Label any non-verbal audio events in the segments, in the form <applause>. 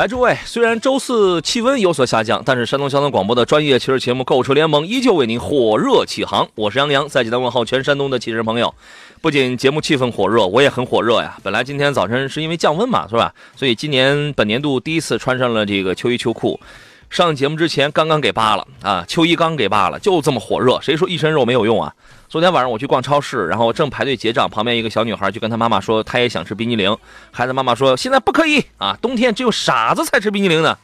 来，诸位，虽然周四气温有所下降，但是山东交通广播的专业汽车节目《购车联盟》依旧为您火热启航。我是杨洋，在济南问候全山东的汽车朋友。不仅节目气氛火热，我也很火热呀。本来今天早晨是因为降温嘛，是吧？所以今年本年度第一次穿上了这个秋衣秋裤。上节目之前刚刚给扒了啊，秋衣刚给扒了，就这么火热。谁说一身肉没有用啊？昨天晚上我去逛超市，然后正排队结账，旁边一个小女孩就跟她妈妈说，她也想吃冰激凌。孩子妈妈说现在不可以啊，冬天只有傻子才吃冰激凌呢。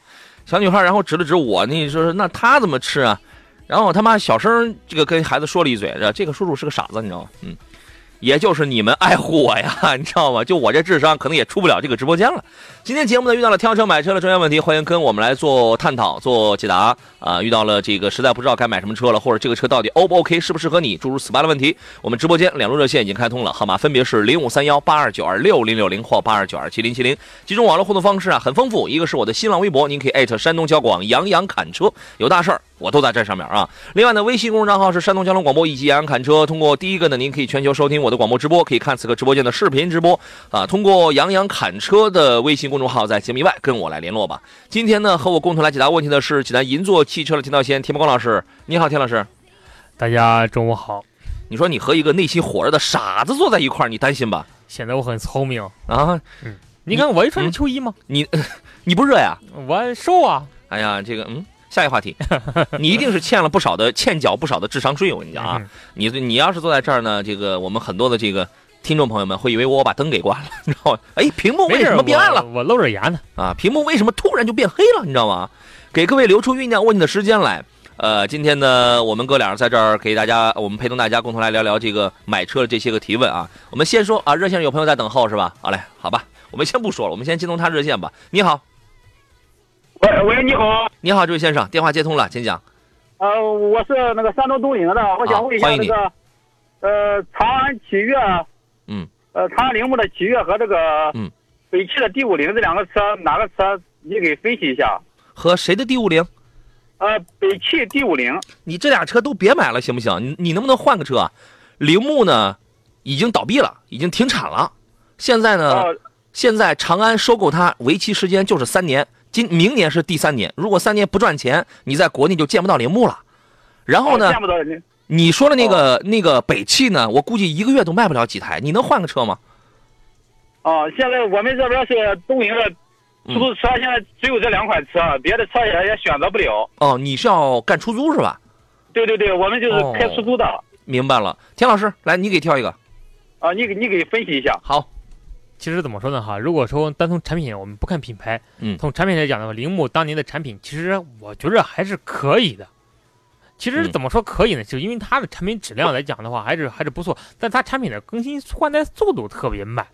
小女孩然后指了指我，那说那她怎么吃啊？然后他妈小声这个跟孩子说了一嘴，这个叔叔是个傻子，你知道吗？嗯。也就是你们爱护我呀，<laughs> 你知道吗？就我这智商，可能也出不了这个直播间了。今天节目呢，遇到了挑车买车的专业问题，欢迎跟我们来做探讨、做解答啊。遇到了这个实在不知道该买什么车了，或者这个车到底 O 不 OK，适不适合你，诸如此类的问题，我们直播间两路热线已经开通了，号码分别是零五三幺八二九二六零六零或八二九二七零七零。几种网络互动方式啊，很丰富。一个是我的新浪微博，您可以艾特山东交广杨洋侃车，有大事儿。我都在这上面啊。另外呢，微信公众账号是山东交通广播以及杨洋侃车。通过第一个呢，您可以全球收听我的广播直播，可以看此刻直播间的视频直播啊。通过杨洋侃车的微信公众号，在节目以外跟我来联络吧。今天呢，和我共同来解答问题的是济南银座汽车的田道先、田伯光老师。你好，田老师。大家中午好。你说你和一个内心火热的傻子坐在一块儿，你担心吧？显得我很聪明啊。嗯。你看我一穿着秋衣吗？你 <laughs> 你不热呀？我瘦啊。哎呀，这个嗯。下一个话题，<laughs> 你一定是欠了不少的欠缴不少的智商税。我跟你讲啊，你你要是坐在这儿呢，这个我们很多的这个听众朋友们会以为我把灯给关了，你知道吗？哎，屏幕为什么变暗了？我露着牙呢啊！屏幕为什么突然就变黑了？你知道吗？给各位留出酝酿问题的时间来。呃，今天呢，我们哥俩在这儿给大家，我们陪同大家共同来聊聊这个买车的这些个提问啊。我们先说啊，热线有朋友在等候是吧？好嘞，好吧，我们先不说了，我们先接通他热线吧。你好。喂喂，你好，你好，这位先生，电话接通了，请讲。呃，我是那个山东东营的，我想问一下那个，呃，长安启悦，嗯，呃，长安铃木的启悦和这个，嗯，北汽的 D 五零这两个车，哪个车你给分析一下？和谁的 D 五零？呃，北汽 D 五零。你这俩车都别买了，行不行？你你能不能换个车？铃木呢，已经倒闭了，已经停产了。现在呢，现在长安收购它，为期时间就是三年。今明年是第三年，如果三年不赚钱，你在国内就见不到铃木了。然后呢？见不到你说的那个那个北汽呢？我估计一个月都卖不了几台。你能换个车吗？哦，现在我们这边是东营的出租车，现在只有这两款车，别的车也也选择不了。哦，你是要干出租是吧？对对对，我们就是开出租的。明白了，田老师，来，你给挑一个。啊，你给你给分析一下。好。其实怎么说呢哈？如果说单从产品，我们不看品牌，嗯，从产品来讲的话，铃木当年的产品，其实我觉着还是可以的。其实怎么说可以呢？就因为它的产品质量来讲的话，还是还是不错。但它产品的更新换代速度特别慢，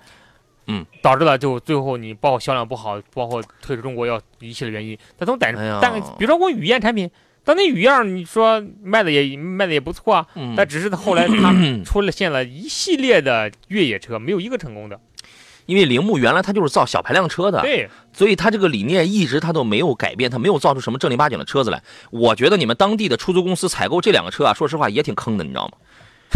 嗯，导致了就最后你包括销量不好，包括退出中国要一系列原因。但从单但比如说我雨燕产品，当年雨燕你说卖的也卖的也不错啊，但只是后来它出了现了一系列的越野车，没有一个成功的。因为铃木原来它就是造小排量车的，对，所以它这个理念一直它都没有改变，它没有造出什么正儿八经的车子来。我觉得你们当地的出租公司采购这两个车啊，说实话也挺坑的，你知道吗？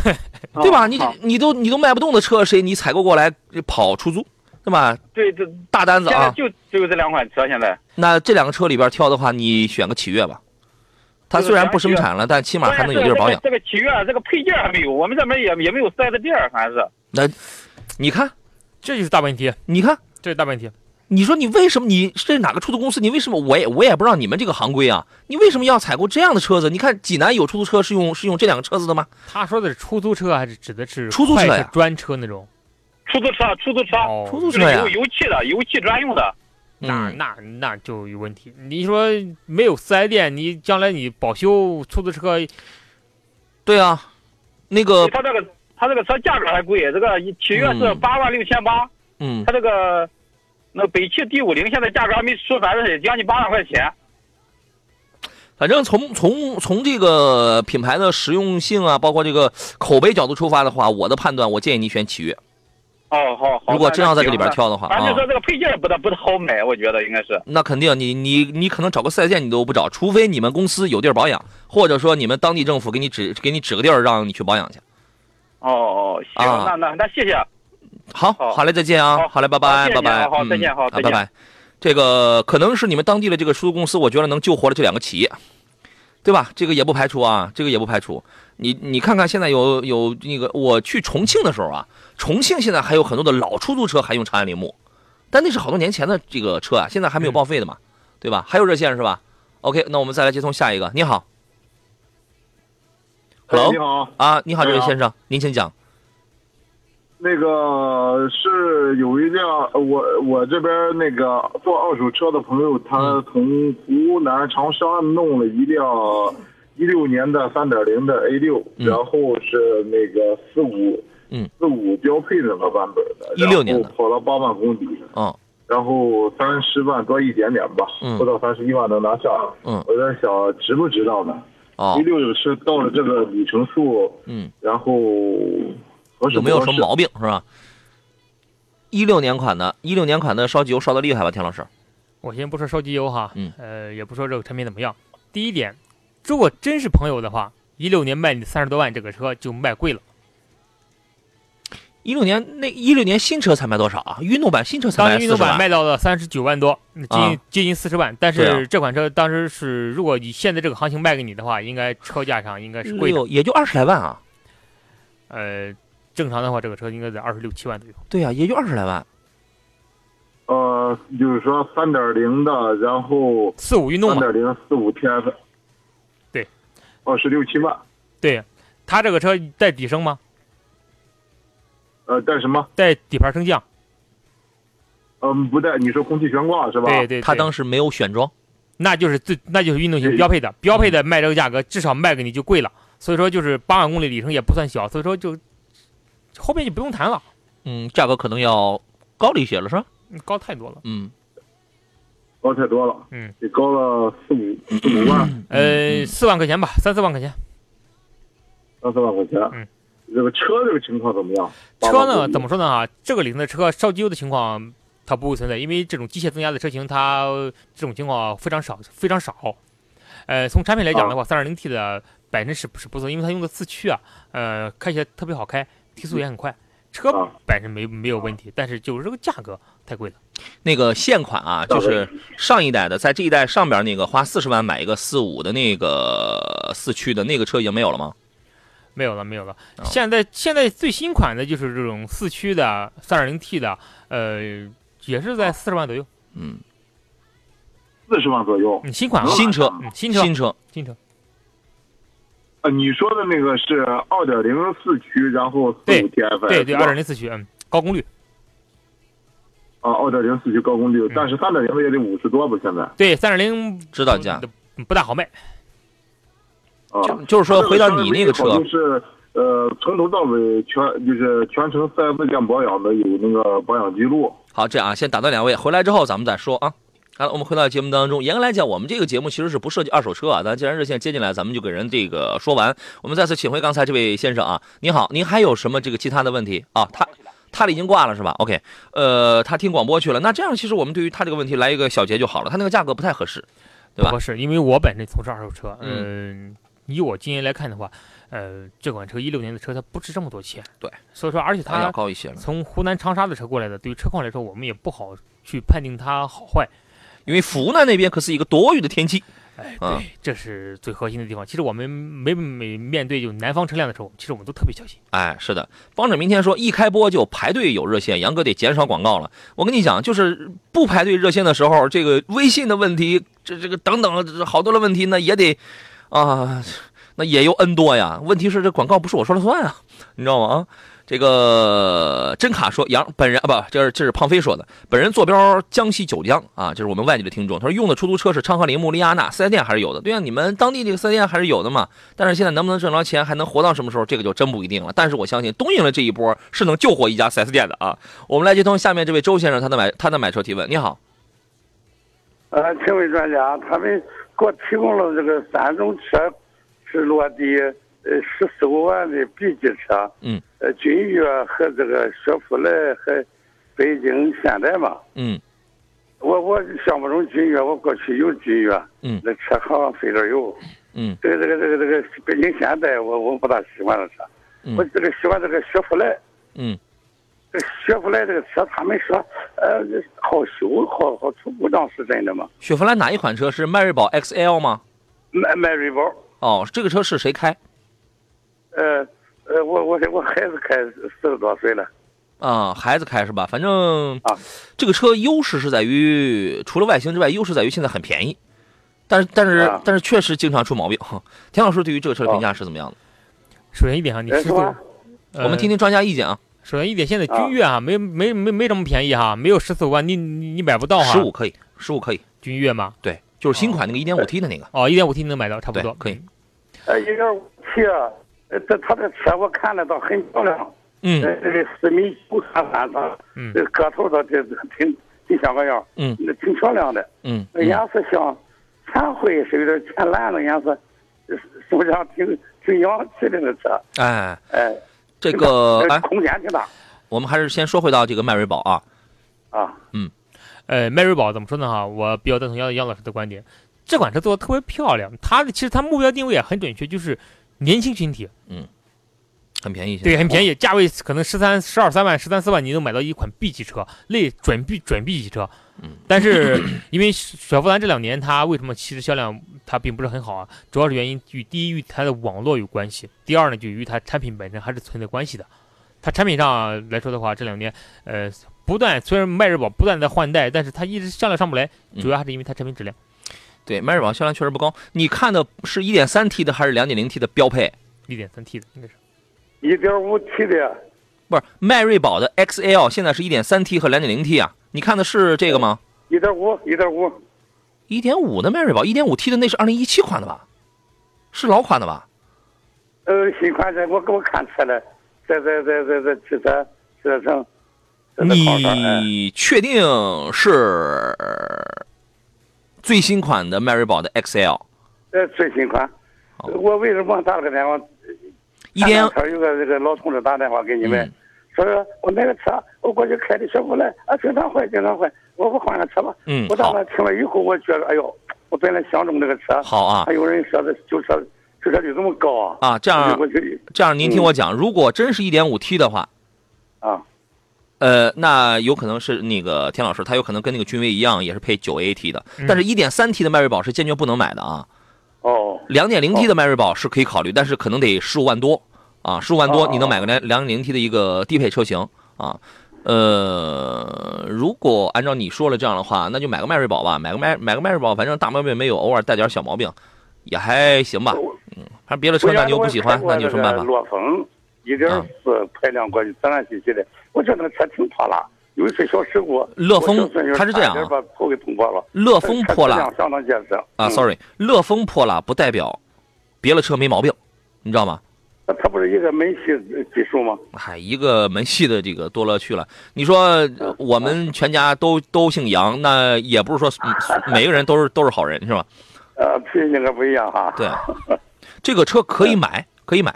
<laughs> 对吧？你你都你都卖不动的车，谁你采购过来跑出租，对吧？对，这大单子啊，就只有这两款车现在。那这两个车里边挑的话，你选个启悦吧。它虽然不生产了，但起码还能有地儿保养。这个启悦这个配件还没有，我们这边也也没有四 S 店，还是。那，你看。这就是大问题，你看，这是大问题。你说你为什么？你是哪个出租公司？你为什么？我也我也不知道你们这个行规啊。你为什么要采购这样的车子？你看济南有出租车是用是用这两个车子的吗？他说的是出租车还是指的是出租车呀？专车那种？出租车，出租车，出租车呀，油油气的，油气专用的。那那那就有问题。你说没有四 S 店，你将来你保修出租车？对啊。那个他这个他这个车价格还贵，这个七月是八万六千八。嗯。它这个那北汽 D 五零现在价格还没出，反正也将近八万块钱。反正从从从这个品牌的实用性啊，包括这个口碑角度出发的话，我的判断，我建议你选启悦。哦，好，好。如果真要在这里边挑的话，反正说这个配件不大不太好买，我觉得应该是。那肯定，你你你可能找个四 S 店你都不找，除非你们公司有地儿保养，或者说你们当地政府给你指给你指个地儿让你去保养去。哦哦，行，那那那谢谢。好，好嘞，再见啊，好嘞，拜拜，拜拜，好，再见，好，拜拜。这个可能是你们当地的这个出租公司，我觉得能救活了这两个企业，对吧？这个也不排除啊，这个也不排除。你你看看现在有有那个，我去重庆的时候啊，重庆现在还有很多的老出租车还用长安铃木，但那是好多年前的这个车啊，现在还没有报废的嘛，对吧？还有热线是吧？OK，那我们再来接通下一个。你好，Hello，你好。啊，你好，这位先生，您请讲。那个是有一辆，我我这边那个做二手车的朋友，他从湖南长沙弄了一辆一六年的三点零的 A 六，然后是那个四五，嗯，四五标配的那个版本的，一六年的，跑了八万公里，嗯，然后三十万多一点点吧，嗯，不到三十一万能拿下，嗯，我在想值不值当呢？哦，一六是到了这个里程数，嗯，然后。有没有什么毛病是吧？一六年款的，一六年款的烧机油烧的厉害吧？田老师，我先不说烧机油哈，嗯，呃，也不说这个产品怎么样。第一点，如果真是朋友的话，一六年卖你三十多万，这个车就卖贵了。一六年那一六年新车才卖多少啊？运动版新车才卖当时运动版卖到了三十九万多，接近接近四十万。但是这款车当时是，如果以现在这个行情卖给你的话，应该车价上应该是贵的，也就二十来万啊。呃。正常的话，这个车应该在二十六七万左右。对呀，也就二十来万。呃，就是说三点零的，然后四五运动三点零四五 TF。对，二十六七万。对，它这个车带底升吗？呃，带什么？带底盘升降。嗯，不带。你说空气悬挂是吧？对对。他当时没有选装，那就是最那就是运动型标配的，标配的卖这个价格，至少卖给你就贵了。所以说，就是八万公里里程也不算小，所以说就。后面就不用谈了，嗯，价格可能要高了一些了，是吧？高太多了，嗯，高太多了，嗯，得高了四五四五万，呃，四万块钱吧，三四万块钱，三四万块钱，嗯，这个车这个情况怎么样？车呢？怎么说呢？啊，这个里程的车烧机油的情况它不会存在，因为这种机械增压的车型，它这种情况非常少，非常少。呃，从产品来讲的话，三点零 T 的本身是不是不错？因为它用的四驱啊，呃，开起来特别好开。提速也很快，车本身没没有问题，但是就是这个价格太贵了。那个现款啊，就是上一代的，在这一代上边那个花四十万买一个四五的那个四驱的那个车已经没有了吗？没有了，没有了。现在现在最新款的就是这种四驱的三点零 T 的，呃，也是在四十万左右。嗯，四十万左右。新款新车，新车，新车，新车。你说的那个是二点零四驱，然后四五 TFSI，对对，二点零四驱，嗯，高功率。啊，二点零四驱高功率，但是三点零的也得五十多吧？现在。对，三点零指导价不大好卖。啊，就是说回到你那个车，就是呃，从头到尾全就是全程四 S 店保养的，有那个保养记录。好，这样啊，先打断两位，回来之后咱们再说啊。好，我们回到节目当中。严格来讲，我们这个节目其实是不涉及二手车啊。咱既然热线接进来，咱们就给人这个说完。我们再次请回刚才这位先生啊，您好，您还有什么这个其他的问题啊？他他已经挂了是吧？OK，呃，他听广播去了。那这样其实我们对于他这个问题来一个小结就好了。他那个价格不太合适，对吧？不合适，因为我本身从事二手车，嗯，以我经验来看的话，呃，这款车一六年的车它不值这么多钱。对，所以说，而且它要高一些。从湖南长沙的车过来的，对于车况来说，我们也不好去判定它好坏。因为湖南那边可是一个多雨的天气，哎，对，这是最核心的地方。其实我们每每面对就南方车辆的时候，其实我们都特别小心。哎，是的。帮着明天说一开播就排队有热线，杨哥得减少广告了。我跟你讲，就是不排队热线的时候，这个微信的问题，这这个等等好多的问题，那也得啊，那也有 N 多呀。问题是这广告不是我说了算啊，你知道吗？啊。这个真卡说杨本人啊不，这是这是胖飞说的，本人坐标江西九江啊，这是我们外地的听众。他说用的出租车是昌河铃木、利亚纳，四 S 店还是有的。对呀，你们当地这个四 S 店还是有的嘛。但是现在能不能挣着钱，还能活到什么时候，这个就真不一定了。但是我相信东营的这一波是能救活一家四 S 店的啊。我们来接通下面这位周先生，他的买他的买车提问。你好，呃，请问专家，他们给我提供了这个三种车，是落地呃十四五万的 B 级车，嗯，呃，君越和这个雪佛兰和北京现代嘛，嗯。我我想不中君越，我过去有君越，嗯。那车好像费点油。嗯。这个这个这个这个北京现代，我我不大喜欢这车，嗯。我这个喜欢这个雪佛兰。嗯这雪佛兰这个车，他们说，呃，好修，好好出故障，是真的吗？雪佛兰哪一款车是迈锐宝 XL 吗？迈迈锐宝，哦，这个车是谁开？呃呃，我我我孩子开四十多岁了，啊，孩子开是吧？反正啊这个车优势是在于，除了外形之外，优势在于现在很便宜，但是但是、啊但是确实经常出毛病。<laughs> 田老师对于这个车的评价是怎么样的？首先一点哈，你我们听听专家意见啊。首先一点，现在君越啊没没没没这么便宜哈，没有十四五万，你你你买不到哈。十五可以，十五可以，君越吗？对，就是新款那个一点五 T 的那个。哦，一点五 T 能买到，差不多可以。呃，一点五 T，呃，这他的车我看了倒很漂亮，嗯呃，这个四米九三三的，嗯这个个头倒挺挺挺像个样，嗯那挺漂亮的，嗯颜色像浅灰，是有点浅蓝的颜色，是是不是挺挺洋气的那车？哎，哎，这个呃哎，空间挺大我们还是先说回到这个迈锐宝啊。啊。嗯呃，迈锐宝怎么说呢哈？我比较赞同杨杨老师的观点，这款车做的特别漂亮，它的其实它目标定位也很准确，就是年轻群体，嗯很便宜，对，很便宜，价位可能十三、十二三万、十三四万，你能买到一款 B 级车，类准 B 准 B 级车。嗯，但是因为雪佛兰这两年它为什么其实销量它并不是很好啊？主要是原因与第一与它的网络有关系，第二呢就与它产品本身还是存在关系的。它产品上来说的话，这两年呃不断虽然迈锐宝不断在换代，但是它一直销量上不来，嗯主要还是因为它产品质量。对，迈锐宝销量确实不高。你看的是一点三 T 的还是两点零 T 的标配？一点三 T 的应该是。一点五 T 的呀，不是，迈锐宝的 XL 现在是一点三 T 和两点零 T 啊。你看的是这个吗？一点五，一点五，一点五的迈锐宝，一点五 T 的那是二零一七款的吧？是老款的吧？呃，新款的我给我看车了，在在在在在汽车汽车城，在那靠上，哎，你确定是最新款的迈锐宝的 XL？呃，最新款。我为什么打了个电话？一点前有个这个老同志打电话给你们，嗯说我那个车我过去开的雪佛兰啊，经常坏，经常坏，我不换个车吧。嗯，我当好时听了以后，我觉得，哎呦，我本来相中这个车，好啊还有人说的旧车旧车率这么高啊！啊，这样这样，您听我讲，如果真是一点五 T 的话，啊，呃，那有可能是那个田老师，他有可能跟那个君威一样，也是配九 AT 的，嗯但是一点三 T 的迈锐宝是坚决不能买的啊。哦，两点零 T 的迈锐宝是可以考虑，但是可能得十五万多啊，十五万多哦你能买个两两点零 T 的一个低配车型啊。呃，如果按照你说了这样的话，那就买个迈锐宝吧，买个迈买个迈锐宝，反正大毛病没有，偶尔带点小毛病也还行吧。嗯，反正别的车那你又不喜欢，那你有什么办法？乐风一点四排量过去，自然吸气的，我觉得那个车挺破烂，有一次小事故。乐风它是这样啊把头给捅破了。乐风破烂车质量相当结实啊嗯，sorry，乐风破了不代表别的车没毛病，你知道吗？那它不是一个门系技术吗？嗨，一个门系的这个多了去了。你说呃我们全家都都姓杨，那也不是说嗯每个人都是都是好人，是吧？呃，脾气可不一样哈。对，这个车可以买，<laughs> 可以买，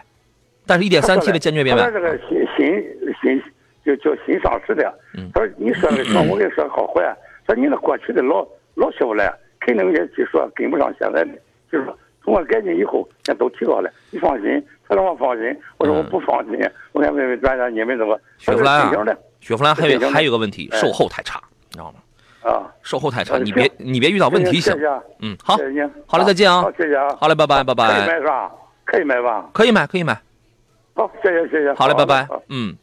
但是一点三 T 的坚决别买。这个新新新就叫新上市的。嗯他说你说这个车，我跟你说好坏。他说你那过去的老老雪佛兰，肯定有些技术跟不上现在的，就是说通过改进以后，现在都提高了。你放心，他让我放心，我说我不放心，我想问问专家你们怎么？雪佛兰啊雪佛兰还有还有个问题，哎售后太差，你知道吗？啊。售后太差，呃你别你别遇到问题行嗯，好，好嘞再见啊好，谢谢啊。好嘞，拜拜拜可以拜，买是吧？可以买吧？可以买可以买。好，谢谢谢谢。好嘞，拜拜。嗯，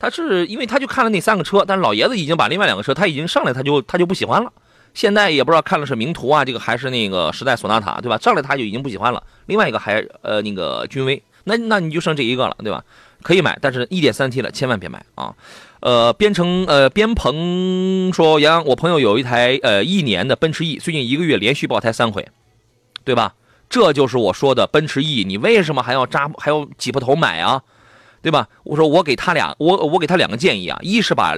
他是因为他就看了那三个车，但是老爷子已经把另外两个车他已经上来，他就他就不喜欢了。现在也不知道看了是名图啊，这个还是那个时代索纳塔，对吧？上来他就已经不喜欢了。另外一个还呃那个君威，那那你就剩这一个了，对吧？可以买，但是一点三 T 的千万别买啊。呃，边城呃边鹏说，杨洋，我朋友有一台呃一年的奔驰 E，最近一个月连续爆胎三回，对吧？这就是我说的奔驰 E，你为什么还要扎还要挤破头买啊？对吧？我说我给他俩，我我给他两个建议啊，一是把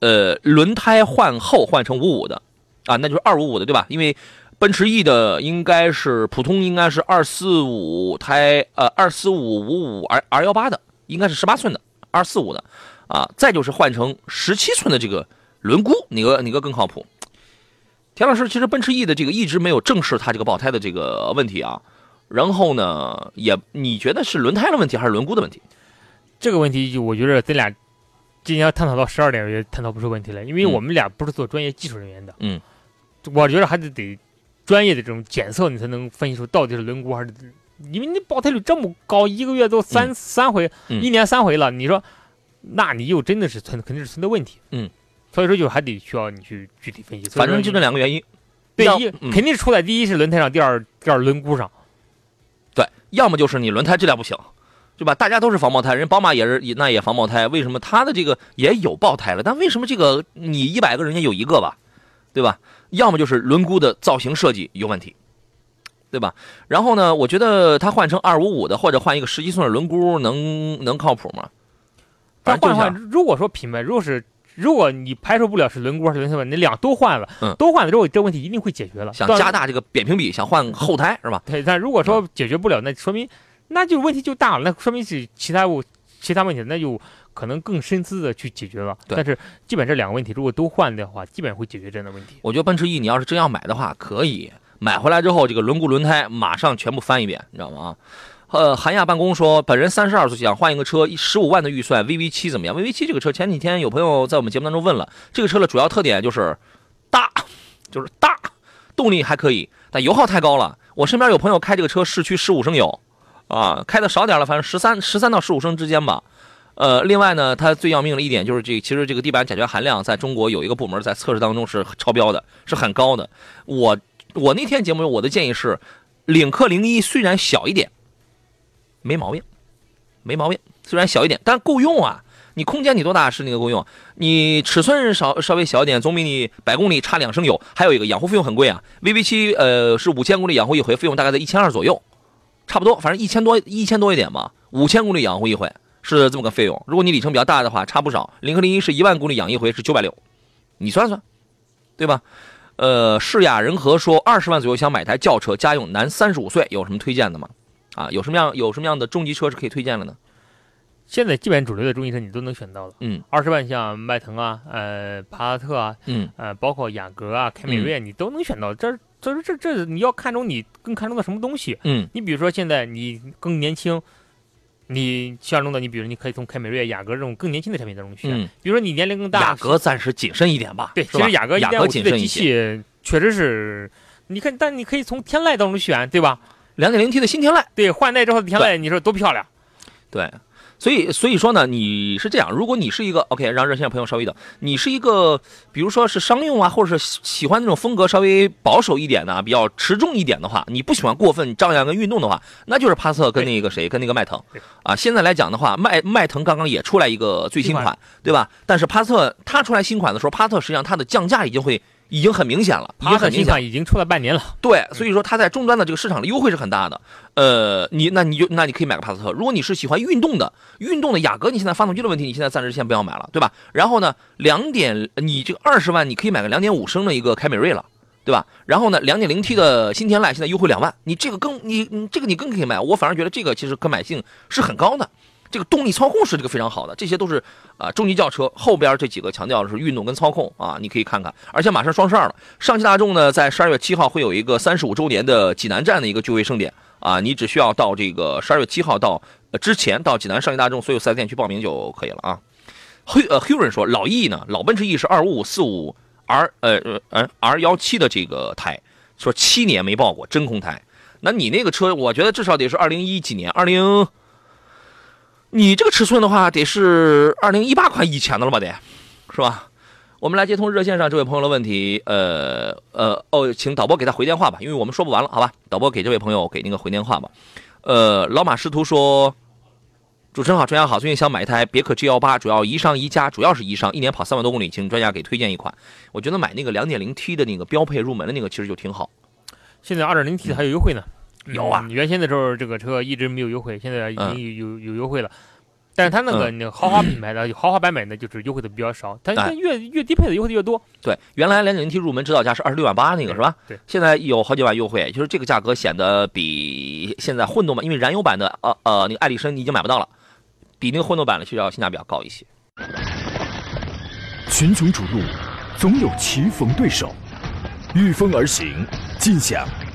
呃轮胎换后换成五五的啊，那就是二五五的，对吧？因为奔驰 E 的应该是普通应该是二四五胎呃二四五五五 R R 幺八的，应该是十八寸的二四五的。啊，再就是换成十七寸的这个轮毂，哪个哪个更靠谱？田老师，其实奔驰 E 的这个一直没有正视它这个爆胎的这个问题啊。然后呢，也你觉得是轮胎的问题还是轮毂的问题？这个问题就我觉得咱俩今天要探讨到十二点也探讨不出问题来，因为我们俩不是做专业技术人员的。嗯，我觉得还是得专业的这种检测，你才能分析出到底是轮毂还是因为你爆胎率这么高，一个月都三三回，一年三回了，你说。那你又真的是存，肯定是存在问题。嗯，所以说就还得需要你去具体分析。反正就这两个原因。对，一肯定是出在第一是轮胎上，第二第二轮毂上。对，要么就是你轮胎质量不行，对吧？大家都是防爆胎，人宝马也是那也防爆胎，为什么它的这个也有爆胎了？但为什么这个你一百个人家有一个吧，对吧？要么就是轮毂的造型设计有问题，对吧？然后呢，我觉得它换成二五五的或者换一个十七寸的轮毂能能靠谱吗？但换换，如果说品牌，如果是如果你排除不了是轮毂还是轮胎你两都换了，嗯，都换了之后，这问题一定会解决了。想加大这个扁平比，想换后胎是吧？对，但如果说解决不了，那说明那就问题就大了，那说明是其他物其他问题，那就可能更深思的去解决了。但是基本这两个问题如果都换的话，基本会解决这样的问题。我觉得奔驰 E 你要是真要买的话，可以买回来之后，这个轮毂轮胎马上全部翻一遍，你知道吗？呃，韩亚办公说，本人三十二岁，想换一个车，十五万的预算，VV 七怎么样？VV 七这个车，前几天有朋友在我们节目当中问了，这个车的主要特点就是大，就是大，动力还可以，但油耗太高了。我身边有朋友开这个车，市区十五升油，啊，开的少点了，反正十三十三到十五升之间吧。呃，另外呢，它最要命的一点就是这，其实这个地板甲醛含量在中国有一个部门在测试当中是超标的，是很高的。我我那天节目我的建议是，领克零一虽然小一点。没毛病，没毛病。虽然小一点，但够用啊！你空间你多大是那个够用。你尺寸稍稍微小一点，总比你百公里差两升油。还有一个养护费用很贵啊！VV 七呃是五千公里养护一回，费用大概在一千二左右，差不多，反正一千多一千多一点吧。五千公里养护一回是这么个费用。如果你里程比较大的话，差不少。领克零一是一万公里养一回是九百六，你算算，对吧？呃，世雅人和说二十万左右想买台轿车，家用，男，三十五岁，有什么推荐的吗？啊，有什么样有什么样的中级车是可以推荐的呢？现在基本主流的中级车你都能选到了。嗯，二十万像迈腾啊，呃，帕萨特啊，嗯，呃，包括雅阁啊、凯美瑞，啊你都能选到。这这这这你要看中你更看重的什么东西？嗯，你比如说现在你更年轻，你相中的你比如你可以从凯美瑞、雅阁这种更年轻的产品当中选。嗯，比如说你年龄更大，雅阁暂时谨慎一点吧。对，其实雅阁雅阁谨慎一些，确实是，你看，但你可以从天籁当中选，对吧？两点零 T 的新天籁，对，换代之后的天籁，你说多漂亮？对，所以所以说呢，你是这样，如果你是一个 OK，让热线朋友稍微等，你是一个，比如说是商用啊，或者是喜欢那种风格稍微保守一点的，比较持重一点的话，你不喜欢过分张扬跟运动的话，那就是帕萨特跟那个谁，跟那个迈腾啊。现在来讲的话，迈迈腾刚刚也出来一个最新款，对吧？但是帕萨特它出来新款的时候，帕萨特实际上它的降价已经会。已经很明显了，已经很明显，已经出了半年了。对，所以说它在终端的这个市场的优惠是很大的。呃，你那你就那你可以买个帕萨特。如果你是喜欢运动的，运动的雅阁，你现在发动机的问题，你现在暂时先不要买了，对吧？然后呢，两点，你这个二十万，你可以买个两点五升的一个凯美瑞了，对吧？然后呢，两点零 T 的新天籁现在优惠两万，你这个更你你这个你更可以买。我反而觉得这个其实可买性是很高的。这个动力操控是这个非常好的，这些都是啊中级轿车后边这几个强调的是运动跟操控啊，你可以看看。而且马上双十二了，上汽大众呢在十二月七号会有一个三十五周年的济南站的一个聚会盛典啊，你只需要到这个十二月七号到之前到济南上汽大众所有四 S 店去报名就可以了啊。黑呃 h u 人说老 E 呢，老奔驰 E 是二五五四五 R 呃呃 R 幺七的这个胎，说七年没报过真空胎，那你那个车我觉得至少得是二零一几年二零。你这个尺寸的话，得是二零一八款以前的了吧？得，是吧？我们来接通热线上这位朋友的问题。呃呃哦，请导播给他回电话吧，因为我们说不完了，好吧？导播给这位朋友给那个回电话吧。呃，老马师徒说，主持人好，专家好，最近想买一台别克 G 幺八，主要宜商宜家，主要是宜商，一年跑三万多公里，请专家给推荐一款。我觉得买那个两点零 T 的那个标配入门的那个其实就挺好。现在二点零 T 还有优惠呢。有啊，原先的时候这个车一直没有优惠，现在已经有有有优惠了。但是它那个那个豪华品牌的豪华版本的，就是优惠的比较少。它越越低配的优惠的越多。对，原来两点零 T 入门指导价是二十六万八那个是吧？对。现在有好几万优惠，就是这个价格显得比现在混动版，因为燃油版的呃呃那个艾力绅你已经买不到了，比那个混动版的需要性价比要高一些。群雄逐鹿，总有棋逢对手，御风而行，尽享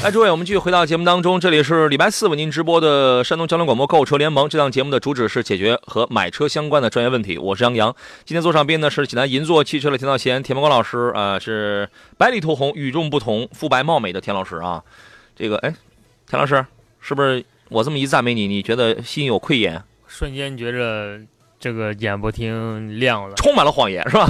来，诸位，我们继续回到节目当中。这里是礼拜四为您直播的山东交通广播购车联盟。这档节目的主旨是解决和买车相关的专业问题。我是杨洋。今天坐上宾的是济南银座汽车的田道贤、田梦光老师啊，是白里透红、与众不同、肤白貌美的田老师啊。这个，哎，田老师，是不是我这么一赞美你，你觉得心有愧颜？瞬间觉着。这个演播厅亮了，充满了谎言，是吧？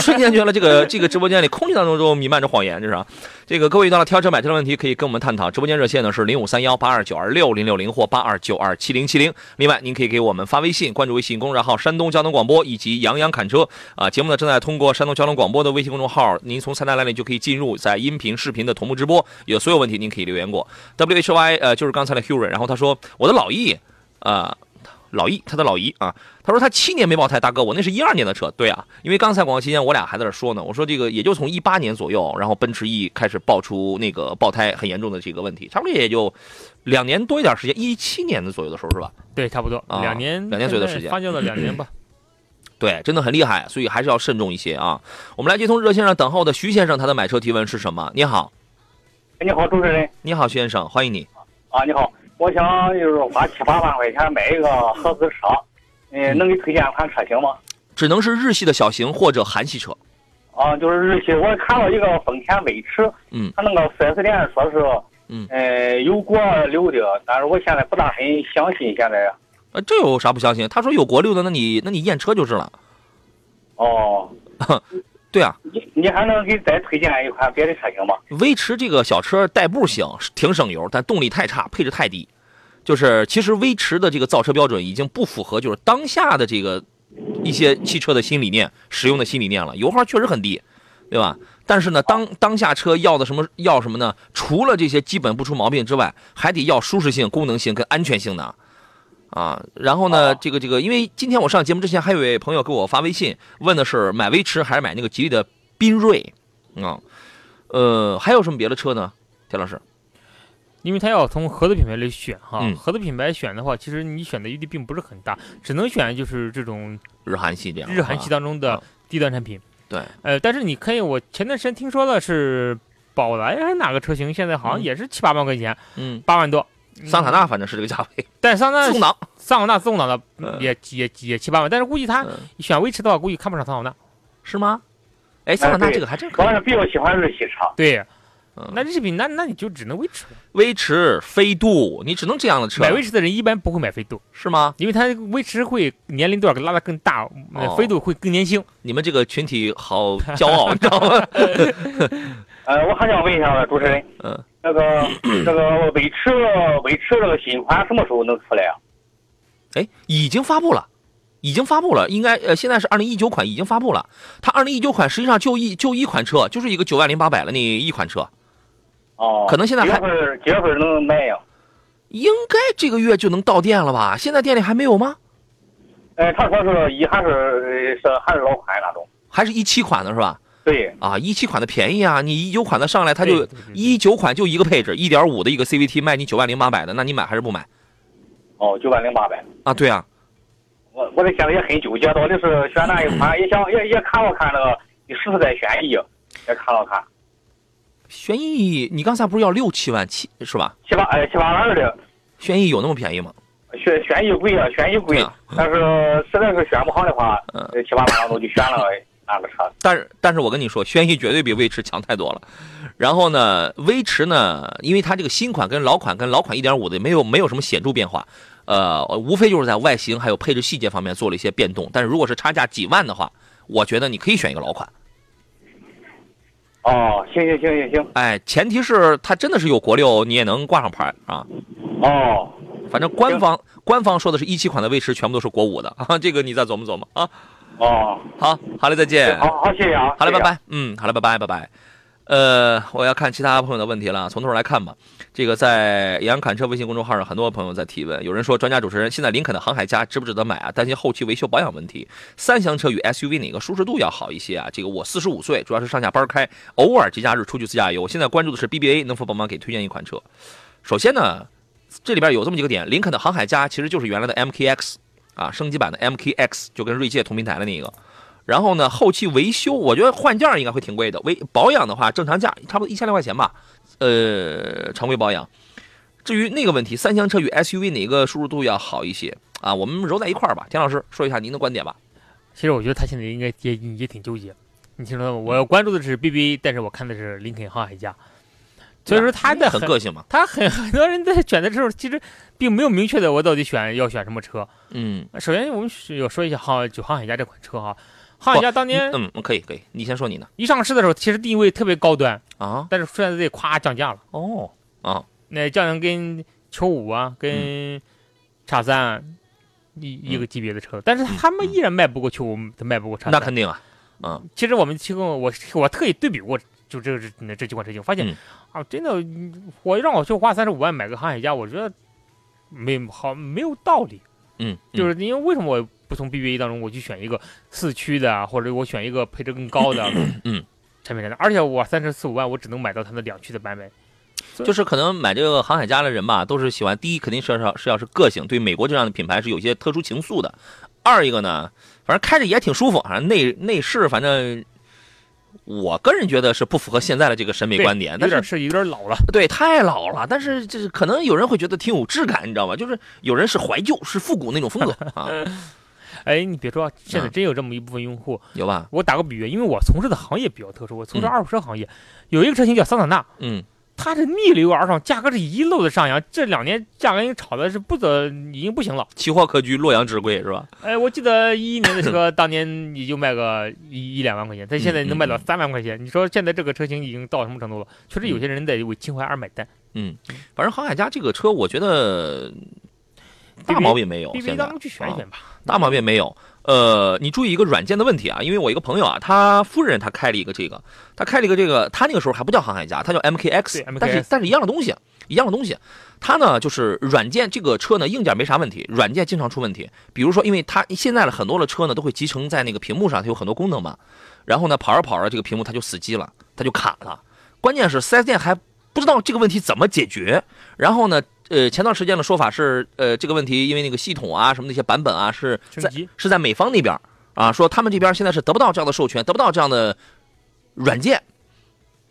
瞬间觉得这个 <laughs> 这个直播间里空气当中都弥漫着谎言，这是。啊这个各位遇到了挑车买车的问题，可以跟我们探讨。直播间热线呢是零五三幺八二九二六零六零或八二九二七零七零。另外，您可以给我们发微信，关注微信公众号“山东交通广播”以及“杨洋侃车”。啊，节目呢正在通过山东交通广播的微信公众号，您从菜单栏里就可以进入，在音频、视频的同步直播。有所有问题，您可以留言过。W H Y，呃，就是刚才的 Huron，然后他说我的老易，啊。老易，他的老姨啊，他说他七年没爆胎，大哥，我那是一二年的车，对啊，因为刚才广告期间我俩还在这说呢，我说这个也就从一八年左右，然后奔驰 E 开始爆出那个爆胎很严重的这个问题，差不多也就两年多一点时间，一七年的左右的时候是吧？对，差不多两年，两年左右的时间，发酵了两年吧。对，真的很厉害，所以还是要慎重一些啊。我们来接通热线上等候的徐先生，他的买车提问是什么？你好，你好，主持人，你好，徐先生，欢迎你。啊，你好。我想就是花七八万块钱买一个合资车，嗯，能给推荐一款车型吗？只能是日系的小型或者韩系车。啊，就是日系。我看了一个丰田威驰，嗯，他那个 4S 店说是，嗯，呃，有国六的，但是我现在不大很相信现在。呃，这有啥不相信？他说有国六的，那你那你验车就是了。哦。<laughs> 对啊，你你还能给再推荐一款别的车型吗？威驰这个小车代步行，挺省油，但动力太差，配置太低。就是其实威驰的这个造车标准已经不符合就是当下的这个一些汽车的新理念、使用的新理念了。油耗确实很低，对吧？但是呢，当当下车要的什么要什么呢？除了这些基本不出毛病之外，还得要舒适性、功能性跟安全性呢。啊，然后呢，这个这个，因为今天我上节目之前，还有位朋友给我发微信，问的是买威驰还是买那个吉利的缤瑞，啊，呃，还有什么别的车呢？田老师，因为他要从合资品牌里选哈，合资品牌选的话，其实你选的余地并不是很大，只能选就是这种日韩系这样，日韩系当中的低端产品。对，呃，但是你可以，我前段时间听说的是宝来还是哪个车型，现在好像也是七八万块钱，嗯，八万多。桑塔纳反正是这个价位，但桑塔纳自动挡，桑塔纳自动挡的也也也七八万，但是估计他选威驰的话，估计看不上桑塔纳，是吗？哎，桑塔纳这个还真可以。比较喜欢日系车。对，那日系品，那那你就只能威驰。威驰、飞度，你只能这样的车。买威驰的人一般不会买飞度，是吗？因为他威驰会年龄段拉的更大，飞度会更年轻。你们这个群体好骄傲，你知道吗？<laughs> 呃，我还想问一下主持人，嗯。那个 <clears throat> 那个威驰威驰那个新款什么时候能出来啊？哎，已经发布了，已经发布了，应该呃现在是二零一九款已经发布了。它二零一九款实际上就一就一款车，就是一个九万零八百的那一款车。哦，可能现在还几月几月份能卖呀？应该这个月就能到店了吧？现在店里还没有吗？哎，他说是一还是是还是老款那种，还是一七款的是吧？对啊，一七款的便宜啊，你一九款的上来，它就一九款就一个配置，一点五的一个 CVT 卖你九万零八百的，那你买还是不买？哦，九万零八百啊，对啊，我我这现在也很纠结，到底是选哪一款？<clears throat> 也想也也看了看那个实实在轩逸，也看了看。轩逸，你刚才不是要六七万七是吧？七八哎七八万二的。轩逸有那么便宜吗？轩轩逸贵啊，轩逸贵，但是实在是选不好的话，七八万多就选了。哪个差？但是但是我跟你说，轩逸绝对比威驰强太多了。然后呢，威驰呢，因为它这个新款跟老款跟老款1.5的没有没有什么显著变化，呃，无非就是在外形还有配置细节方面做了一些变动。但是如果是差价几万的话，我觉得你可以选一个老款。哦，行行行行行。哎，前提是它真的是有国六，你也能挂上牌啊。哦，反正官方官方说的是一七款的威驰全部都是国五的啊，这个你再琢磨琢磨啊。哦，好，好嘞，再见。好好，谢谢啊。好嘞，拜拜。嗯，好嘞，拜拜，拜拜。呃，我要看其他朋友的问题了，从头来看吧。这个在杨侃车微信公众号上，很多朋友在提问。有人说，专家主持人，现在林肯的航海家值不值得买啊？担心后期维修保养问题。三厢车与 SUV 哪个舒适度要好一些啊？这个我四十五岁，主要是上下班开，偶尔节假日出去自驾游。现在关注的是 BBA，能否帮忙给推荐一款车？首先呢，这里边有这么几个点，林肯的航海家其实就是原来的 MKX 啊，升级版的 MKX，就跟锐界同平台的那个。然后呢，后期维修，我觉得换件应该会挺贵的。维保养的话，正常价差不多一千来块钱吧。呃，常规保养。至于那个问题，三厢车与 SUV 哪个舒适度要好一些啊？我们揉在一块儿吧。田老师说一下您的观点吧。其实我觉得他现在应该也也挺纠结。你听说吗？我关注的是 BBA，但是我看的是林肯航海家。所以说他的很个性嘛。他很 <laughs> 很多人在选的时候，其实并没有明确的我到底选要选什么车。嗯。首先我们要说一下航就航海家这款车哈。航海家当年，嗯，可以可以，你先说你呢。一上市的时候，其实定位特别高端啊，但是现在这夸降价了。哦，啊，那降成跟球五啊，跟叉三一一个级别的车，但是他们依然卖不过球五，他卖不过叉三。那肯定啊，嗯。其实我们提供我我特意对比过，就这个这这几款车型，发现啊，真的，我让我去花三十五万买个航海家，我觉得没好没有道理。嗯，就是因为为什么我？不从 BBA 当中我去选一个四驱的，或者我选一个配置更高的，嗯，<clears throat> 产品而且我三十四五万，我只能买到它的两驱的版本。就是可能买这个航海家的人吧，都是喜欢第一肯定是要是要是个性，对美国这样的品牌是有些特殊情愫的。二一个呢，反正开着也挺舒服，反正内内饰反正。我个人觉得是不符合现在的这个审美观点，但是是有点老了，对，太老了。但是就是可能有人会觉得挺有质感，你知道吗？就是有人是怀旧，是复古那种风格 <laughs> 啊。哎，你别说，现在真有这么一部分用户，有吧？我打个比喻，因为我从事的行业比较特殊，我从事二手车行业，有一个车型叫桑塔纳，嗯。它是逆流而上，价格是一路的上扬。这两年价格已经炒的是不得，已经不行了。奇货可居，洛阳纸贵是吧？哎，我记得一一年的车，<clears throat> 当年也就卖个一一两万块钱，但现在能卖到三万块钱。你说现在这个车型已经到什么程度了？确实有些人在为情怀而买单。嗯，反正航海家这个车，我觉得大毛病没有。现在去选一选吧，大毛病没有。呃，你注意一个软件的问题啊，因为我一个朋友啊，他夫人他开了一个这个，他开了一个这个，他那个时候还不叫航海家，他叫 MKX，但是但是一样的东西，一样的东西，他呢就是软件这个车呢硬件没啥问题，软件经常出问题，比如说，因为它现在的很多的车呢都会集成在那个屏幕上，它有很多功能嘛，然后呢跑着跑着这个屏幕它就死机了，它就卡了，关键是四 S 店还不知道这个问题怎么解决，然后呢。呃，前段时间的说法是，呃，这个问题因为那个系统啊，什么那些版本啊，是在是在美方那边啊，说他们这边现在是得不到这样的授权，得不到这样的软件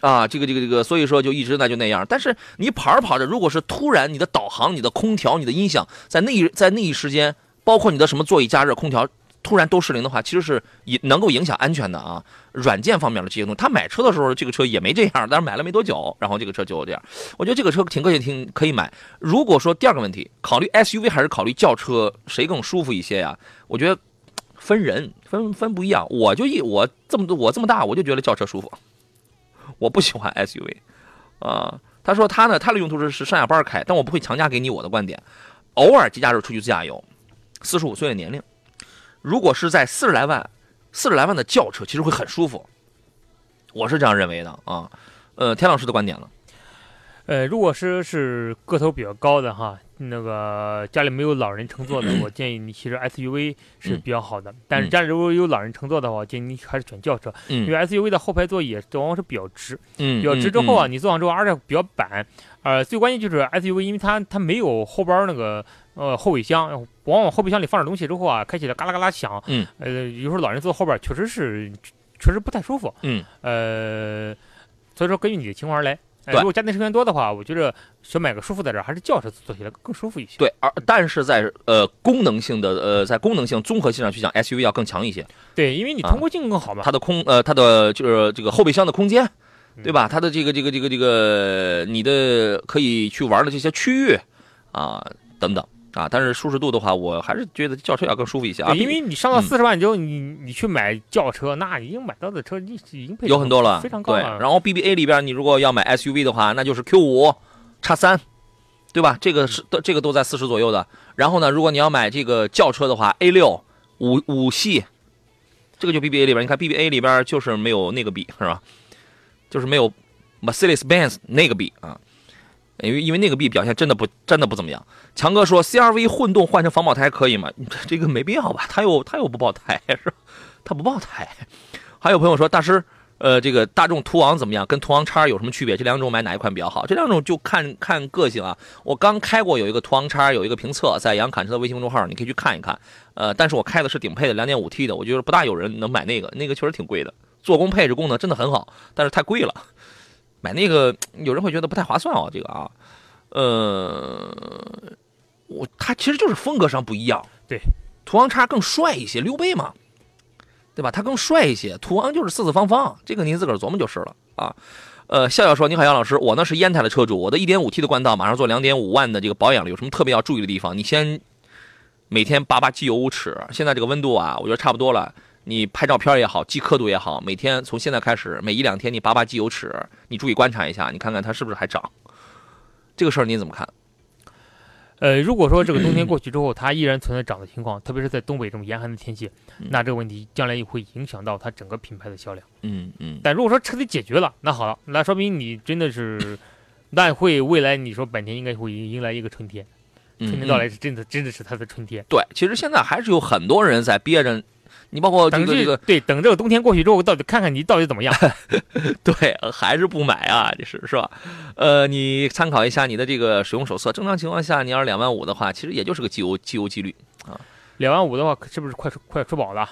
啊，这个这个这个，所以说就一直那就那样。但是你跑着跑着，如果是突然你的导航、你的空调、你的音响在那一在那一时间，包括你的什么座椅加热、空调。突然都失灵的话，其实是也能够影响安全的啊。软件方面的这些东西，他买车的时候这个车也没这样，但是买了没多久，然后这个车就这样。我觉得这个车挺个性，挺可以买。如果说第二个问题，考虑 SUV 还是考虑轿车，谁更舒服一些呀？我觉得分人，分分不一样。我就一我这么多我这么大，我就觉得轿车舒服，我不喜欢 SUV 啊。他说他呢，他的用途是是上下班开，但我不会强加给你我的观点。偶尔节假日出去自驾游，四十五岁的年龄。如果是在四十来万、四十来万的轿车，其实会很舒服，我是这样认为的啊。呃，田老师的观点了？呃，如果是是个头比较高的哈，那个家里没有老人乘坐的，<coughs> 我建议你其实 SUV 是比较好的。但是家里如果有老人乘坐的话，建议你还是选轿车，因为 SUV 的后排座椅往往是比较直，比较直之后啊，你坐上之后而且比较板。呃，最关键就是 SUV，因为它它没有后边那个。呃，后备箱往往后备箱里放点东西之后啊，开起来嘎啦嘎啦响。嗯。呃，有时候老人坐后边确实是，确实不太舒服。嗯。呃，所以说根据你的情况而来。如果家庭成员多的话，我觉得想买个舒服的点，还是轿车坐起来更舒服一些。对，而但是在呃功能性的呃在功能性综合性上去讲，SUV 要更强一些。对，因为你通过性更好嘛。它的空呃它的就是这个后备箱的空间，对吧？它的这个这个这个这个你的可以去玩的这些区域啊等等。啊，但是舒适度的话，我还是觉得轿车要更舒服一些啊。因为你上到四十万之后，你你去买轿车，那已经买到的车已已经有很多了，非常高了。然后 BBA 里边，你如果要买 SUV 的话，那就是 Q 五、叉三，对吧？这个是这个都在四十左右的。然后呢，如果你要买这个轿车的话，A 六、五五系，这个就 BBA 里边，你看 BBA 里边就是没有那个比是吧？就是没有 Mercedes-Benz 那个比啊。因为因为那个 B 表现真的不真的不怎么样。强哥说 CRV 混动换成防爆胎可以吗？<laughs> 这个没必要吧？它又它又不爆胎是吧？它不爆胎。还有朋友说大师，呃，这个大众途昂怎么样？跟途昂叉有什么区别？这两种买哪一款比较好？这两种就看看个性啊。我刚开过有一个途昂叉，有一个评测，在杨侃车的微信公众号，你可以去看一看。呃，但是我开的是顶配的 2.5T 的，我觉得不大有人能买那个，那个确实挺贵的。做工配置功能真的很好，但是太贵了。买那个有人会觉得不太划算哦，这个啊，呃，我它其实就是风格上不一样。对，途昂叉更帅一些，溜背嘛，对吧？它更帅一些，途昂就是四四方方，这个您自个儿琢磨就是了啊。呃，笑笑说：“你好，杨老师，我呢是烟台的车主，我的 1.5T 的冠道马上做2.5万的这个保养了，有什么特别要注意的地方？你先每天拔拔机油尺，现在这个温度啊，我觉得差不多了。”你拍照片也好，记刻度也好，每天从现在开始，每一两天你拔拔机油尺，你注意观察一下，你看看它是不是还涨。这个事儿你怎么看？呃，如果说这个冬天过去之后，它依然存在涨的情况，特别是在东北这种严寒的天气，那这个问题将来也会影响到它整个品牌的销量。嗯嗯。但如果说彻底解决了，那好了，那说明你真的是，<laughs> 那会未来你说本田应该会迎来一个春天，春天到来是真的，真的是它的春天。对，其实现在还是有很多人在憋着。你包括这个这个对，等这个冬天过去之后，到底看看你到底怎么样？<laughs> 对，还是不买啊？这是是吧？呃，你参考一下你的这个使用手册。正常情况下，你要是两万五的话，其实也就是个机油机油机滤啊。两万五的话，是不是快出快出保了？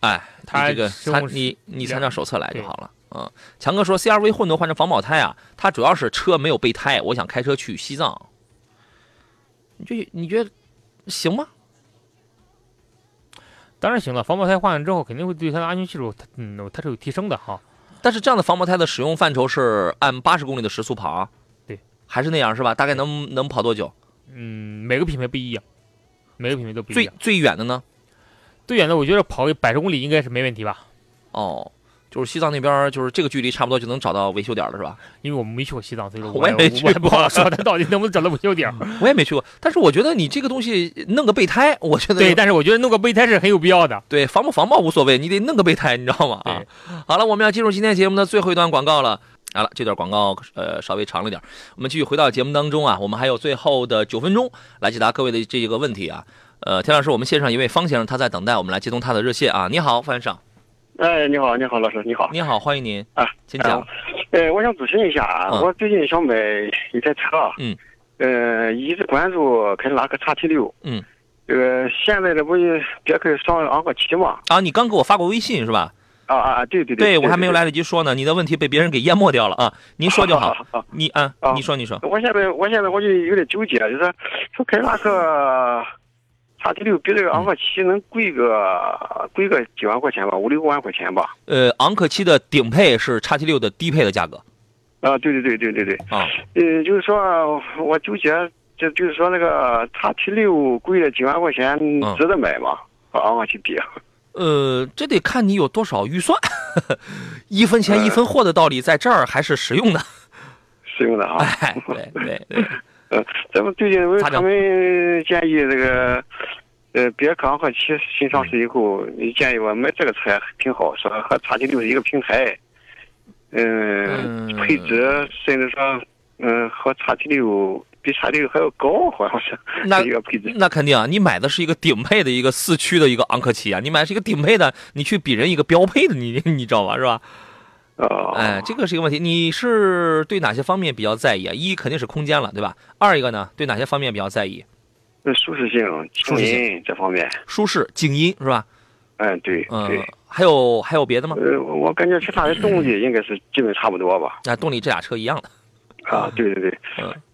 哎，他这个参你你参照手册来就好了。嗯，强哥说 CRV 混动换成防爆胎啊，它主要是车没有备胎，我想开车去西藏。你觉你觉得行吗？当然行了，防爆胎换了之后，肯定会对它的安全系数，它嗯，它是有提升的哈。但是这样的防爆胎的使用范畴是按八十公里的时速跑啊？对，还是那样是吧？大概能能跑多久？嗯，每个品牌不一样，每个品牌都不一样。最最远的呢？最远的我觉得跑个百十公里应该是没问题吧？哦。就是西藏那边，就是这个距离差不多就能找到维修点了，是吧？因为我们没去过西藏，所以说我也没去，我也不好说它到底能不能找到维修点。我也没去过，但是我觉得你这个东西弄个备胎，我觉得对，但是我觉得弄个备胎是很有必要的。对，防不防爆无所谓，你得弄个备胎，你知道吗？啊，好了，我们要进入今天节目的最后一段广告了。好了，这段广告呃稍微长了点，我们继续回到节目当中啊，我们还有最后的九分钟来解答各位的这一个问题啊。呃，田老师，我们线上一位方先生他在等待，我们来接通他的热线啊。你好，方先生。哎，你好，你好，老师，你好，你好，欢迎您。啊，请讲。哎，我想咨询一下啊，我最近想买一台车，嗯，呃，一直关注凯迪拉克叉 T 六，嗯，这个现在这不别克上昂科旗嘛？啊，你刚给我发过微信是吧？啊啊，对对对，对我还没有来得及说呢，你的问题被别人给淹没掉了啊，您说就好，你啊，你说你说，我现在我现在我就有点纠结，就是说凯迪拉克。叉 T 六比这个昂克旗能贵个贵个几万块钱吧，五六万块钱吧。呃，昂克旗的顶配是叉 T 六的低配的价格。啊，对对对对对对。啊。呃，就是说我纠结，就就是说那个叉 T 六贵了几万块钱，值得买吗？和昂克旗比？呃，这得看你有多少预算。<laughs> 一分钱一分货的道理在这儿还是实用的。实用的啊。<laughs> 哎，对对对。呃，<laughs> 咱们最近为他们建议这个，呃，别克昂科旗新上市以后，你建议我买这个车挺好，说和叉 T 六是一个平台，嗯，配置甚至说，嗯，和叉 T 六比叉 T 六还要高，好像是那一个配置。那肯定啊，你买的是一个顶配的一个四驱的一个昂科旗啊，你买的是一个顶配的，你去比人一个标配的，你你知道吧，是吧？哦，哎，这个是一个问题。你是对哪些方面比较在意啊？一肯定是空间了，对吧？二一个呢，对哪些方面比较在意？舒适性、静音这方面。舒适、静音是吧？哎，对，嗯，还有还有别的吗？呃，我感觉其他的动力应该是基本差不多吧。那动力这俩车一样的。啊，对对对，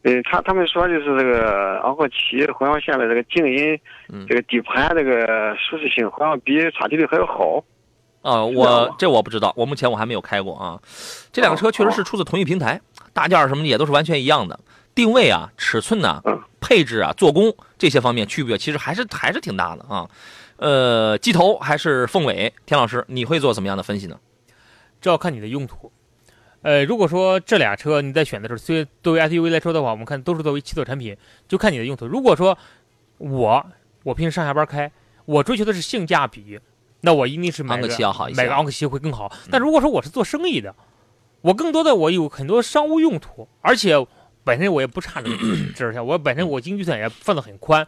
嗯，他他们说就是这个昂科旗好像现在这个静音，这个底盘这个舒适性好像比叉 T 六还要好。啊，我这我不知道，我目前我还没有开过啊。这两个车确实是出自同一平台，大件什么的也都是完全一样的，定位啊、尺寸呐、配置啊、做工这些方面区别其实还是还是挺大的啊。呃，机头还是凤尾，田老师你会做怎么样的分析呢？这要看你的用途。呃，如果说这俩车你在选的时候，虽作为 SUV 来说的话，我们看都是作为七座产品，就看你的用途。如果说我我平时上下班开，我追求的是性价比。那我一定是买个买个昂克旗会更好。但如果说我是做生意的，我更多的我有很多商务用途，而且本身我也不差这个 <coughs> 这下，我本身我经济预算也放得很宽。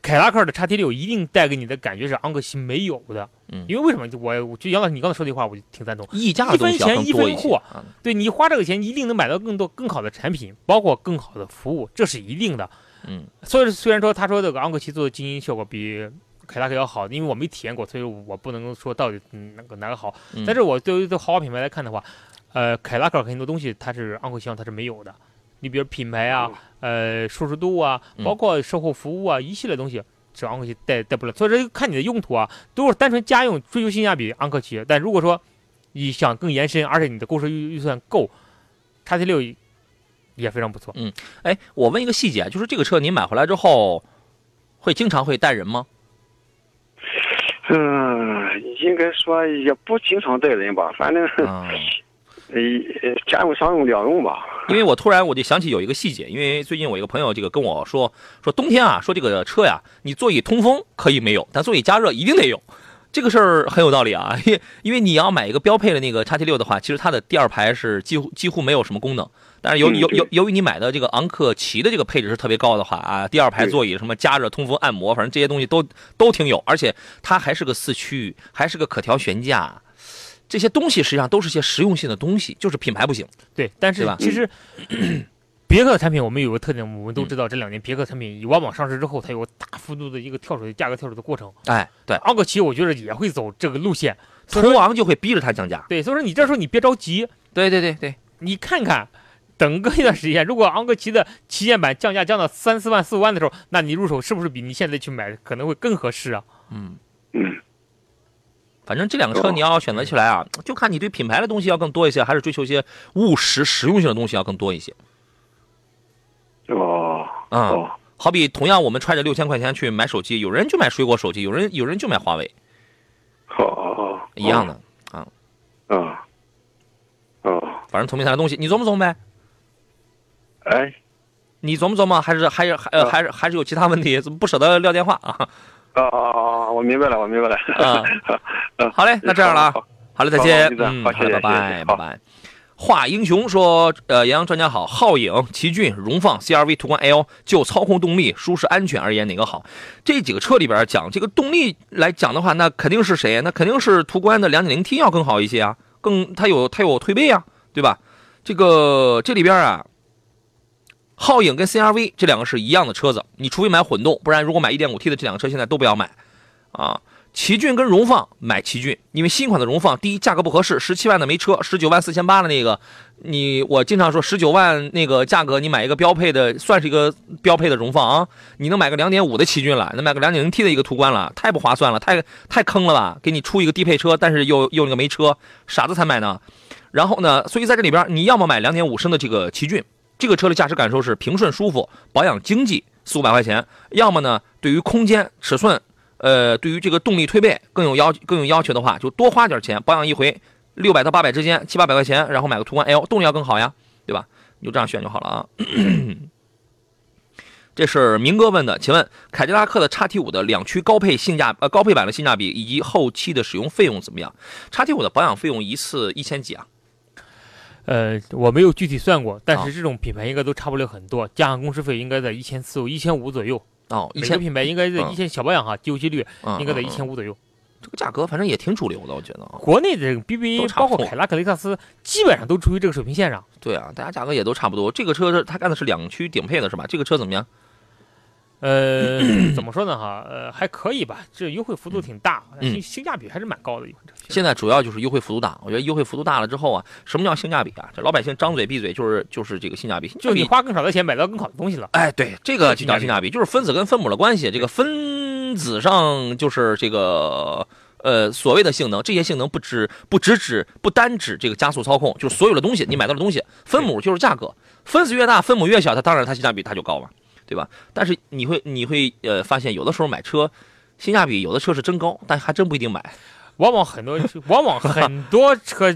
凯拉克的叉 T 六一定带给你的感觉是昂克旗没有的，嗯，因为为什么？我就杨老师你刚才说这话，我就挺赞同。溢价一分钱一分货，对你花这个钱一定能买到更多更好的产品，包括更好的服务，这是一定的。嗯，所以虽然说他说这个昂克旗做的静音效果比。凯迪拉克要好，因为我没体验过，所以我不能说到底哪个哪个好。但是我对于这豪华品牌来看的话，呃，凯迪拉克很多东西它是昂克旗上它是没有的。你比如品牌啊，呃，舒适度啊，包括售后服务啊，一系列东西是昂克旗带带不了。所以说看你的用途啊，都是单纯家用追求性价比，昂克旗。但如果说你想更延伸，而且你的购车预预算够，叉 T 六也非常不错。嗯，哎，我问一个细节，就是这个车你买回来之后会经常会带人吗？嗯，应该说也不经常带人吧，反正，<laughs> 呃，家用商用两用吧。因为我突然我就想起有一个细节，因为最近我一个朋友这个跟我说，说冬天啊，说这个车呀，你座椅通风可以没有，但座椅加热一定得有。这个事儿很有道理啊，因 <laughs> 因为你要买一个标配的那个叉 T 六的话，其实它的第二排是几乎几乎没有什么功能。但是由由由由于你买的这个昂克旗的这个配置是特别高的话啊，第二排座椅什么加热、通风、按摩，反正这些东西都都挺有，而且它还是个四驱，还是个可调悬架，这些东西实际上都是些实用性的东西，就是品牌不行。对，但是其实 <clears throat> 别克的产品我们有个特点，我们都知道这两年别克产品以往往上市之后，它有大幅度的一个跳水价格跳水的过程。哎，对，昂克旗我觉得也会走这个路线，途昂就会逼着它降价。对，所以说你这时候你别着急。对对对对，你看看。等个一段时间，如果昂克旗的旗舰版降价降到三四万、四五万的时候，那你入手是不是比你现在去买可能会更合适啊？嗯。嗯，反正这两个车你要选择起来啊，就看你对品牌的东西要更多一些，还是追求一些务实实用性的东西要更多一些。哦，嗯，好比同样我们揣着六千块钱去买手机，有人就买水果手机，有人有人就买华为，好，一样的啊，啊，哦，反正同平台的东西，你琢磨琢磨呗。哎，你琢磨琢磨，还是还是还呃还是还是有其他问题？<laughs> 怎么不舍得撂电话啊？啊啊啊！我明白了，我明白了。啊，<laughs> 好嘞，那这样了啊，好嘞，再见。嗯，好，拜拜，拜拜。华英雄说：“呃，杨洋专家好，皓影、奇骏、荣放、CRV、途观 L，就操控、动力、舒适、安全而言，哪个好？这几个车里边讲这个动力来讲的话，那肯定是谁？那肯定是途观的 2.0T 要更好一些啊，更它有它有推背啊，对吧？这个这里边啊。”皓影跟 CRV 这两个是一样的车子，你除非买混动，不然如果买 1.5T 的这两个车现在都不要买，啊，奇骏跟荣放买奇骏，因为新款的荣放第一价格不合适，十七万的没车，十九万四千八的那个，你我经常说十九万那个价格，你买一个标配的，算是一个标配的荣放啊，你能买个2.5的奇骏了，能买个 2.0T 的一个途观了，太不划算了，太太坑了吧，给你出一个低配车，但是又又那个没车，傻子才买呢，然后呢，所以在这里边你要么买2.5升的这个奇骏。这个车的驾驶感受是平顺舒服，保养经济，四五百块钱。要么呢，对于空间尺寸，呃，对于这个动力推背更有要更有要求的话，就多花点钱，保养一回六百到八百之间，七八百块钱，然后买个途观 L，动力要更好呀，对吧？你就这样选就好了啊。<clears throat> 这是明哥问的，请问凯迪拉克的叉 T 五的两驱高配性价呃高配版的性价比以及后期的使用费用怎么样？叉 T 五的保养费用一次一千几啊？呃，我没有具体算过，但是这种品牌应该都差不了很多，加上工时费应该在一千四、一千五左右。哦，每个品牌应该在一千小保养哈，机油机滤应该在一千五左右。这个价格反正也挺主流的，我觉得。国内的 BBA 包括凯拉克、雷克萨斯，基本上都处于这个水平线上。对啊，大家价格也都差不多。这个车它干的是两驱顶配的是吧？这个车怎么样？呃，<clears throat> 怎么说呢？哈，呃，还可以吧，这优惠幅度挺大，性性价比还是蛮高的一款车。现在主要就是优惠幅度大，我觉得优惠幅度大了之后啊，什么叫性价比啊？这老百姓张嘴闭嘴就是就是这个性价比，就是你花更少的钱买到更好的东西了。哎，对，这个就叫性价比，就是分子跟分母的关系。这个分子上就是这个呃所谓的性能，这些性能不只不只指不单指这个加速操控，就是所有的东西你买到的东西，分母就是价格，分子越大，分母越小，它当然它性价比它就高嘛。对吧？但是你会你会呃发现，有的时候买车性价比有的车是真高，但还真不一定买。往往很多往往很多车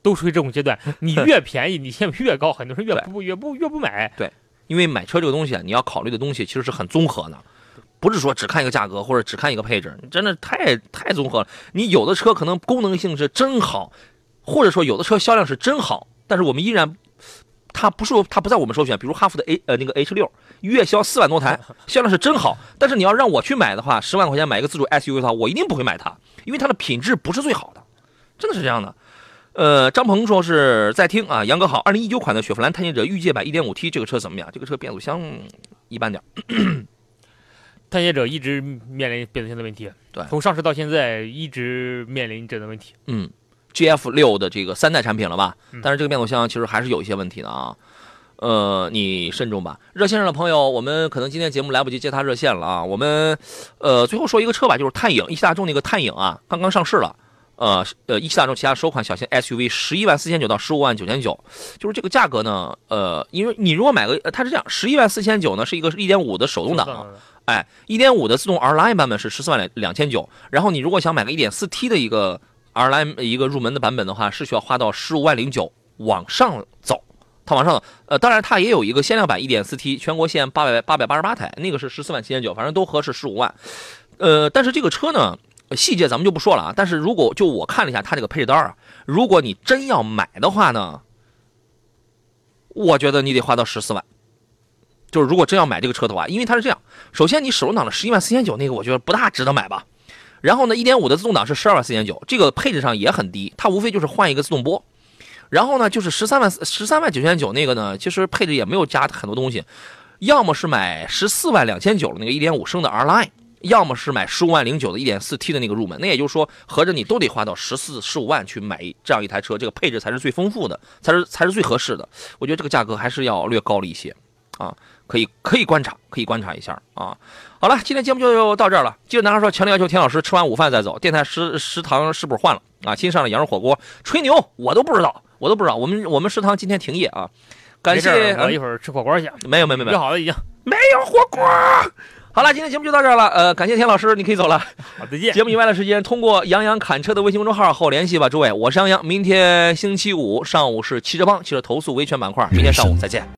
都属于这种阶段，你 <laughs> 越便宜，你性价比越高，很多人越不越不越不买。对，因为买车这个东西啊，你要考虑的东西其实是很综合的，不是说只看一个价格或者只看一个配置，真的太太综合了。你有的车可能功能性是真好，或者说有的车销量是真好，但是我们依然。它不是它不在我们首选，比如哈弗的 A 呃那个 H 六月销四万多台，<laughs> 销量是真好。但是你要让我去买的话，十万块钱买一个自主 SUV 的话，我一定不会买它，因为它的品质不是最好的，真的是这样的。呃，张鹏说是在听啊，杨哥好，二零一九款的雪佛兰探险者御界版一点五 T 这个车怎么样？这个车变速箱一般点 <coughs> 探险者一直面临变速箱的问题，对，从上市到现在一直面临这个问题，嗯。G F 六的这个三代产品了吧？但是这个变速箱其实还是有一些问题的啊。呃，你慎重吧。热线上的朋友，我们可能今天节目来不及接他热线了啊。我们呃最后说一个车吧，就是探影，一汽大众那个探影啊，刚刚上市了。呃呃，一汽大众旗下首款小型 S U V，十一万四千九到十五万九千九，就是这个价格呢。呃，因为你如果买个，它是这样，十一万四千九呢是一个一点五的手动挡，哎，一点五的自动 R Line 版本是十四万两两千九，然后你如果想买个一点四 T 的一个。R Line 一个入门的版本的话，是需要花到十五万零九往上走，它往上。呃，当然它也有一个限量版一点四 T，全国限八百八百八十八台，那个是十四万七千九，反正都合适十五万。呃，但是这个车呢，细节咱们就不说了啊。但是如果就我看了一下它这个配置单啊，如果你真要买的话呢，我觉得你得花到十四万。就是如果真要买这个车的话，因为它是这样，首先你手动挡的十一万四千九那个，我觉得不大值得买吧。然后呢，一点五的自动挡是十二万四千九，这个配置上也很低，它无非就是换一个自动波。然后呢，就是十三万十三万九千九那个呢，其实配置也没有加很多东西，要么是买十四万两千九的那个一点五升的 R Line，要么是买十五万零九的一点四 T 的那个入门。那也就是说，合着你都得花到十四十五万去买这样一台车，这个配置才是最丰富的，才是才是最合适的。我觉得这个价格还是要略高了一些，啊。可以可以观察，可以观察一下啊。好了，今天节目就到这儿了。记得男孩说强烈要求田老师吃完午饭再走。电台食食堂是不是换了啊？新上了羊肉火锅，吹牛，我都不知道，我都不知道。我们我们食堂今天停业啊。感谢，我一会儿吃火锅去。没有没有没有，约好了已经。没有火锅。好了，今天节目就到这儿了。呃，感谢田老师，你可以走了。好，再见。节目以外的时间，通过杨洋侃车的微信公众号和我联系吧，诸位。我是杨洋，明天星期五上午是汽车帮汽车投诉维权板块，明天上午再见。